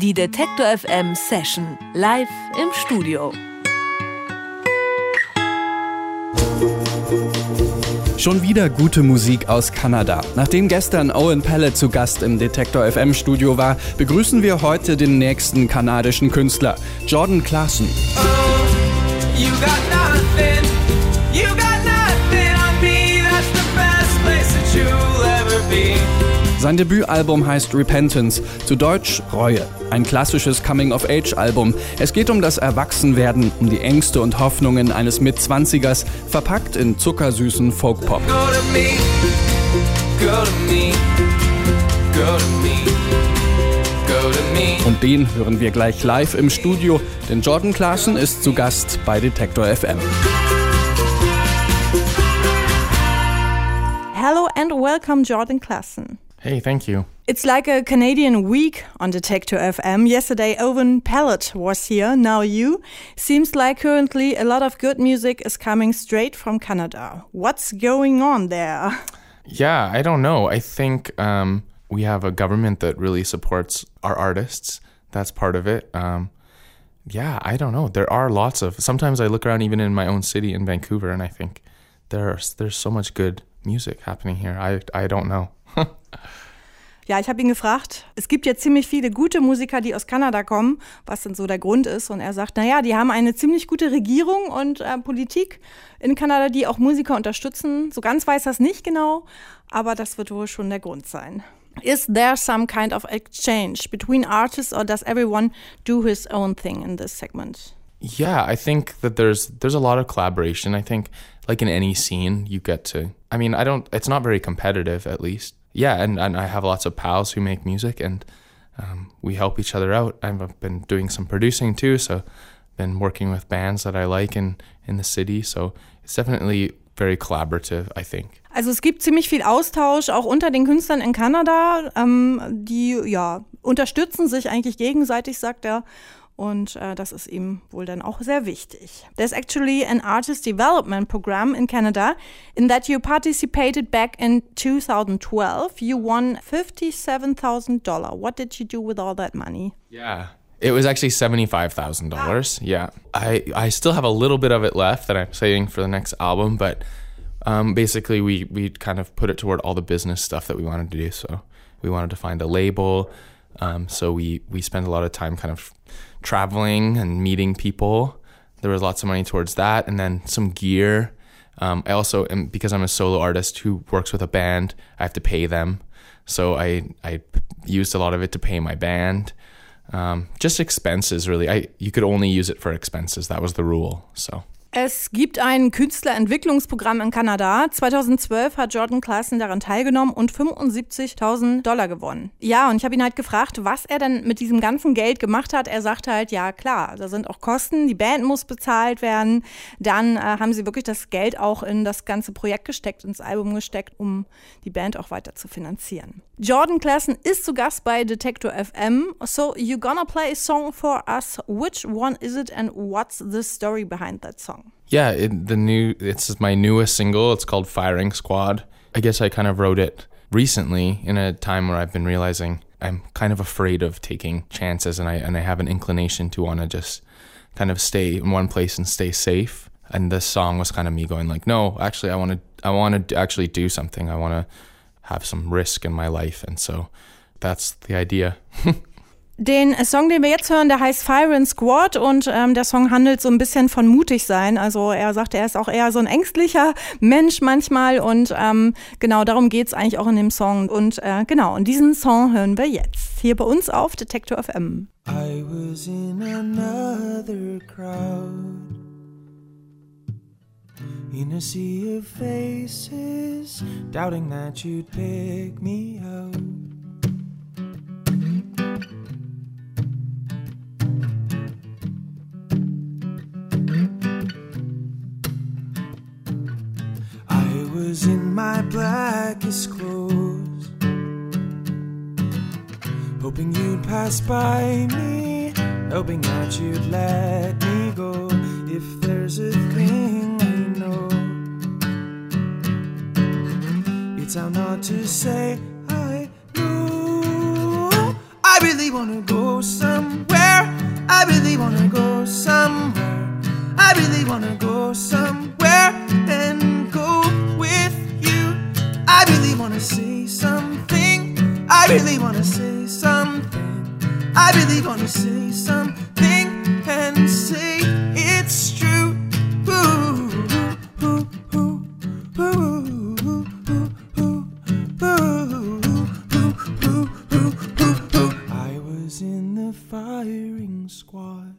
Die Detektor FM Session live im Studio. Schon wieder gute Musik aus Kanada. Nachdem gestern Owen Pellet zu Gast im Detektor FM Studio war, begrüßen wir heute den nächsten kanadischen Künstler, Jordan Clarkson. Oh, Sein Debütalbum heißt Repentance, zu Deutsch Reue. Ein klassisches Coming-of-Age-Album. Es geht um das Erwachsenwerden, um die Ängste und Hoffnungen eines Mitzwanzigers, verpackt in zuckersüßen Folkpop. Und den hören wir gleich live im Studio, denn Jordan Clarkson ist zu Gast bei Detektor FM. Hello and welcome, Jordan Klassen. Hey, thank you. It's like a Canadian week on Detektor FM. Yesterday, Owen Pallett was here. Now you. Seems like currently a lot of good music is coming straight from Canada. What's going on there? Yeah, I don't know. I think um, we have a government that really supports our artists. That's part of it. Um, yeah, I don't know. There are lots of. Sometimes I look around even in my own city in Vancouver, and I think there's there's so much good music happening here. I I don't know. Ja, ich habe ihn gefragt. Es gibt ja ziemlich viele gute Musiker, die aus Kanada kommen, was denn so der Grund ist. Und er sagt, naja, die haben eine ziemlich gute Regierung und äh, Politik in Kanada, die auch Musiker unterstützen. So ganz weiß es nicht genau, aber das wird wohl schon der Grund sein. Is there some kind of exchange between artists or does everyone do his own thing in this segment? Yeah, I think that there's there's a lot of collaboration. I think like in any scene you get to I mean, I don't it's not very competitive at least. Yeah, and, and I have lots of pals who make music, and um, we help each other out. I've been doing some producing too, so been working with bands that I like in in the city. So it's definitely very collaborative, I think. Also es gibt ziemlich viel Austausch auch unter den Künstlern in Kanada. Ähm, die ja unterstützen sich eigentlich gegenseitig, sagt er. Und äh, das ist ihm wohl dann auch sehr wichtig. There's actually an artist development program in Canada in that you participated back in 2012. You won $57,000. What did you do with all that money? Yeah. It was actually seventy-five thousand dollars. Yeah, I I still have a little bit of it left that I'm saving for the next album, but um, basically we we kind of put it toward all the business stuff that we wanted to do. So we wanted to find a label. Um, so we we spent a lot of time kind of traveling and meeting people. There was lots of money towards that, and then some gear. Um, I also am because I'm a solo artist who works with a band. I have to pay them, so I I used a lot of it to pay my band. Um, just expenses, really. I you could only use it for expenses. That was the rule. So. Es gibt ein Künstlerentwicklungsprogramm in Kanada. 2012 hat Jordan Clarkson daran teilgenommen und 75.000 Dollar gewonnen. Ja, und ich habe ihn halt gefragt, was er denn mit diesem ganzen Geld gemacht hat. Er sagte halt, ja klar, da sind auch Kosten, die Band muss bezahlt werden. Dann äh, haben sie wirklich das Geld auch in das ganze Projekt gesteckt, ins Album gesteckt, um die Band auch weiter zu finanzieren. Jordan Clarkson ist zu Gast bei Detector FM. So, you're gonna play a song for us. Which one is it and what's the story behind that song? Yeah, it, the new it's my newest single. It's called Firing Squad. I guess I kind of wrote it recently in a time where I've been realizing I'm kind of afraid of taking chances and I and I have an inclination to want to just kind of stay in one place and stay safe. And this song was kind of me going like, no, actually I want to I want to actually do something. I want to have some risk in my life and so that's the idea. Den Song, den wir jetzt hören, der heißt Fire and Squad und ähm, der Song handelt so ein bisschen von mutig sein. Also er sagt, er ist auch eher so ein ängstlicher Mensch manchmal und ähm, genau darum geht's eigentlich auch in dem Song. Und äh, genau, und diesen Song hören wir jetzt hier bei uns auf Detector FM. I was in another crowd In a sea of faces Doubting that you'd pick me out was in my blackest clothes, hoping you'd pass by me, hoping that you'd let me go. If there's a thing I know, it's how not to say I know. I really wanna go I really wanna say something and say it's true. I was in the firing squad,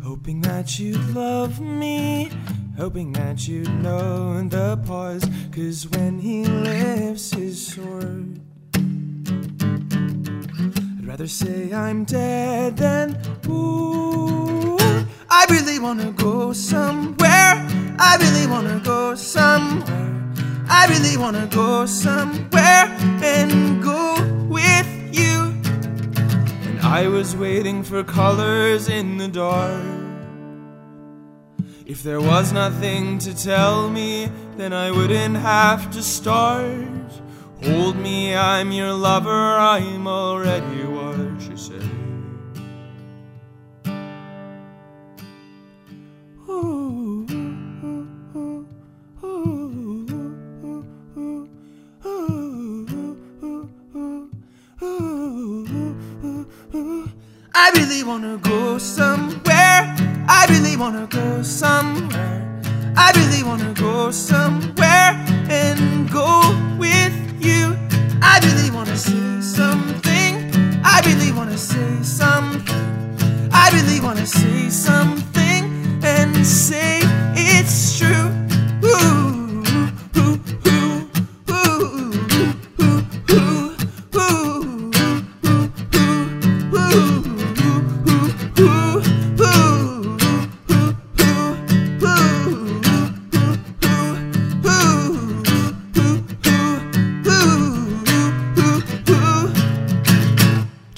hoping that you'd love me. Hoping that you'd know the pause, cause when he lifts his sword, rather say I'm dead than ooh. I really wanna go somewhere, I really wanna go somewhere. I really wanna go somewhere and go with you. And I was waiting for colors in the dark. If there was nothing to tell me, then I wouldn't have to start. Hold me, I'm your lover, I'm already say. I really wanna go somewhere. I really wanna go somewhere. I really wanna go somewhere and go say something. I really wanna say something and say it's true. Ooh, ooh, ooh, ooh, ooh, ooh, ooh,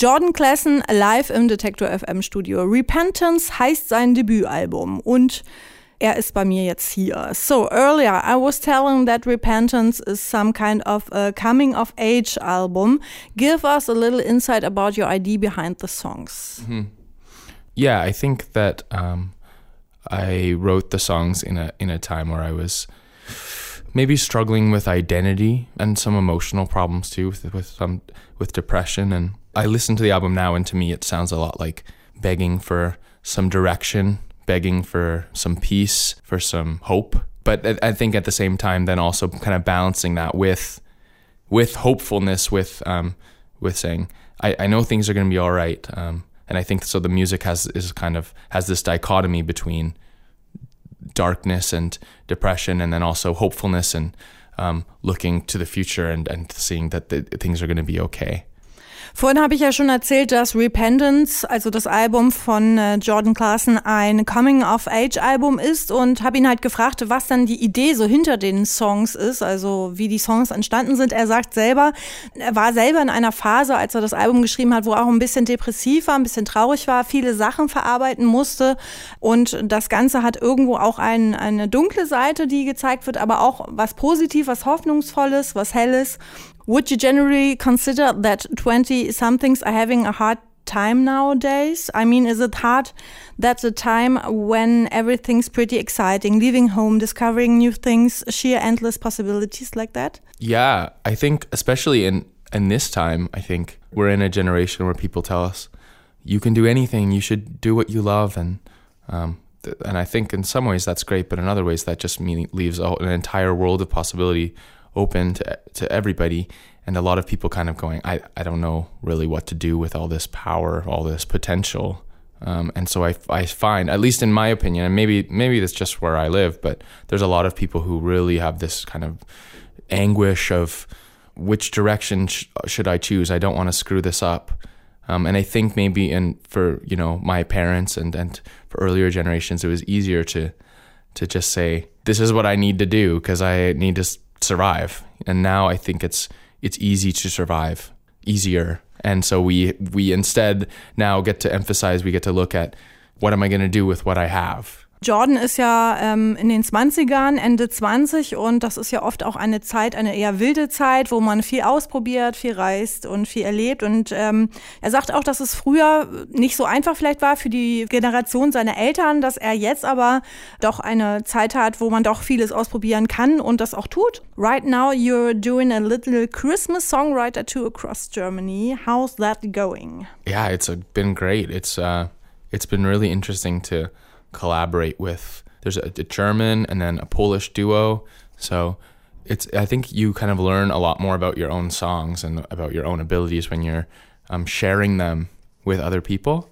Jordan Klassen live im Detektor FM Studio. Repentance heißt sein Debütalbum und er ist bei mir jetzt hier. So earlier I was telling that Repentance is some kind of a coming of age album. Give us a little insight about your idea behind the songs. Yeah, I think that um, I wrote the songs in a in a time where I was maybe struggling with identity and some emotional problems too, with, with some with depression. And I listen to the album now, and to me, it sounds a lot like begging for some direction, begging for some peace, for some hope. But I- think at the same time, then also kind of balancing that with with hopefulness, with um, with saying, I, I know things are going to be all right. Um, and I think so. The music has is kind of has this dichotomy between darkness and depression, and then also hopefulness and um, looking to the future and, and seeing that the, things are going to be okay. Vorhin habe ich ja schon erzählt, dass Repentance, also das Album von äh, Jordan Clarkson, ein Coming-of-Age-Album ist und habe ihn halt gefragt, was dann die Idee so hinter den Songs ist, also wie die Songs entstanden sind. Er sagt selber, er war selber in einer Phase, als er das Album geschrieben hat, wo er auch ein bisschen depressiv war, ein bisschen traurig war, viele Sachen verarbeiten musste und das Ganze hat irgendwo auch ein, eine dunkle Seite, die gezeigt wird, aber auch was Positives, was Hoffnungsvolles, was Helles. Would you generally consider that 20 somethings are having a hard time nowadays? I mean, is it hard that's a time when everything's pretty exciting, leaving home, discovering new things, sheer endless possibilities like that? Yeah, I think especially in in this time, I think we're in a generation where people tell us you can do anything, you should do what you love, and um, and I think in some ways that's great, but in other ways that just mean, leaves an entire world of possibility open to to everybody, and a lot of people kind of going, I I don't know really what to do with all this power, all this potential. Um, and so I, I find, at least in my opinion, and maybe maybe that's just where I live, but there's a lot of people who really have this kind of anguish of which direction sh- should I choose? I don't want to screw this up. Um, and I think maybe in for you know my parents and and for earlier generations, it was easier to to just say this is what I need to do because I need to survive. And now I think it's it's easy to survive, easier. And so we we instead now get to emphasize we get to look at what am I going to do with what I have. Jordan ist ja ähm, in den 20ern, Ende 20 und das ist ja oft auch eine Zeit, eine eher wilde Zeit, wo man viel ausprobiert, viel reist und viel erlebt. Und ähm, er sagt auch, dass es früher nicht so einfach vielleicht war für die Generation seiner Eltern, dass er jetzt aber doch eine Zeit hat, wo man doch vieles ausprobieren kann und das auch tut. Right now you're doing a little Christmas songwriter tour across Germany. How's that going? Yeah, it's been great. It's uh, it's been really interesting to collaborate with. There's a, a German and then a Polish duo. So it's I think you kind of learn a lot more about your own songs and about your own abilities when you're um, sharing them with other people.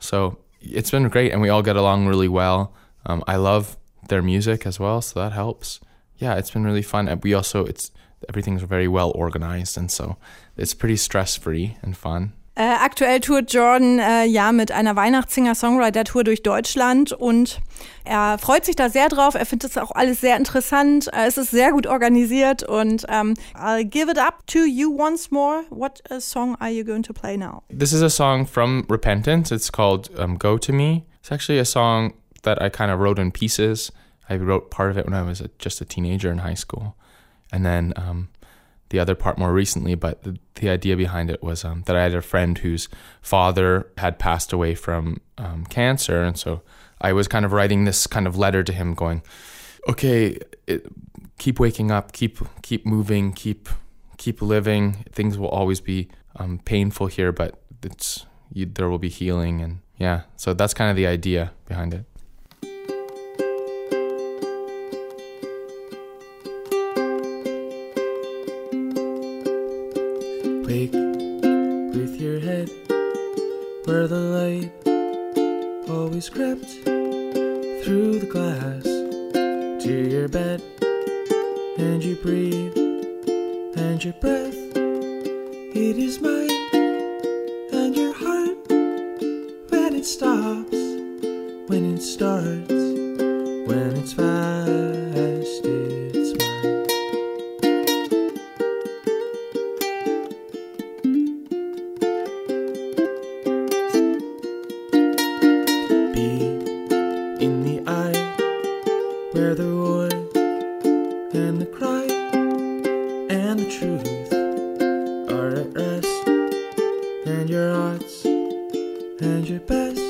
So it's been great, and we all get along really well. Um, I love their music as well, so that helps. Yeah, it's been really fun. We also it's everything's very well organized, and so it's pretty stress free and fun. Äh, aktuell tourt Jordan äh, ja mit einer Weihnachtssinger-Songwriter-Tour durch Deutschland und er freut sich da sehr drauf. Er findet es auch alles sehr interessant. Äh, es ist sehr gut organisiert und um, I'll give it up to you once more. What song are you going to play now? This is a song from Repentance. It's called um, Go to Me. It's actually a song that I kind of wrote in pieces. I wrote part of it when I was a, just a teenager in high school. And then um, the other part more recently, but the, the idea behind it was um, that I had a friend whose father had passed away from um, cancer. And so I was kind of writing this kind of letter to him going, okay, it, keep waking up, keep, keep moving, keep, keep living. Things will always be um, painful here, but it's, you, there will be healing. And yeah, so that's kind of the idea behind it. It stops, when it starts, when it's fast, and your best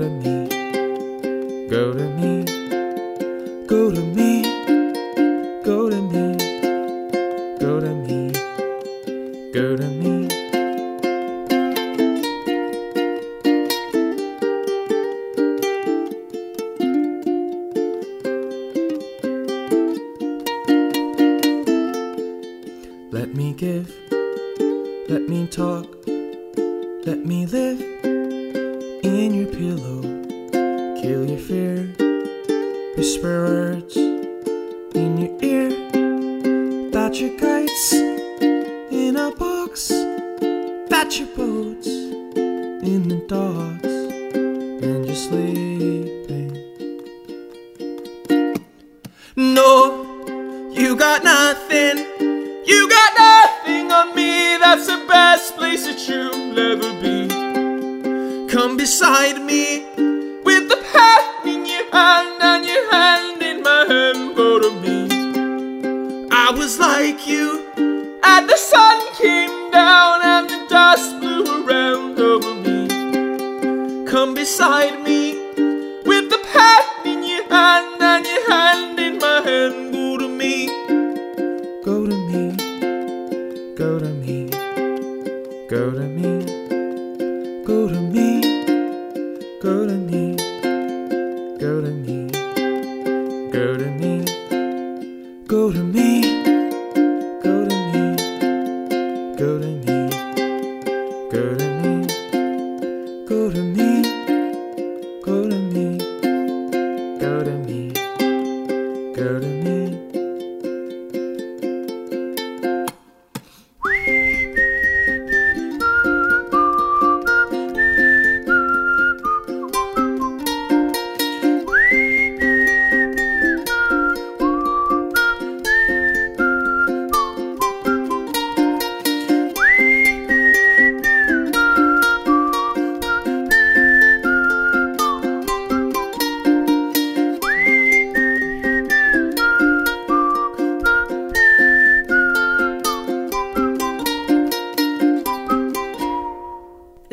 to me, go to me, go to me, go to me, go to me, go to me. Let me give, let me talk, let me live in your pillow. Kill your fear, whisper words in your ear. That your kites in a box, that your boats Come beside me with the pen in your hand and your hand in my hand. Go to me. I was like you, and the sun came down and the dust blew around over me. Come beside me with the pen in your hand and your hand in my hand. Go to me. Go to me. Go to me. Go to me. Go to me.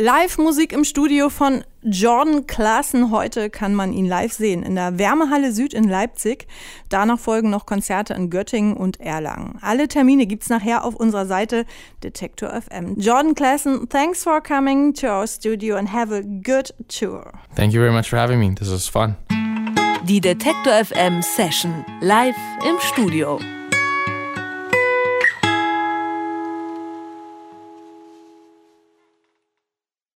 Live-Musik im Studio von Jordan Klaassen. Heute kann man ihn live sehen in der Wärmehalle Süd in Leipzig. Danach folgen noch Konzerte in Göttingen und Erlangen. Alle Termine gibt's nachher auf unserer Seite Detektor FM. Jordan Klaassen, thanks for coming to our studio and have a good tour. Thank you very much for having me. This was fun. Die Detektor FM Session live im Studio.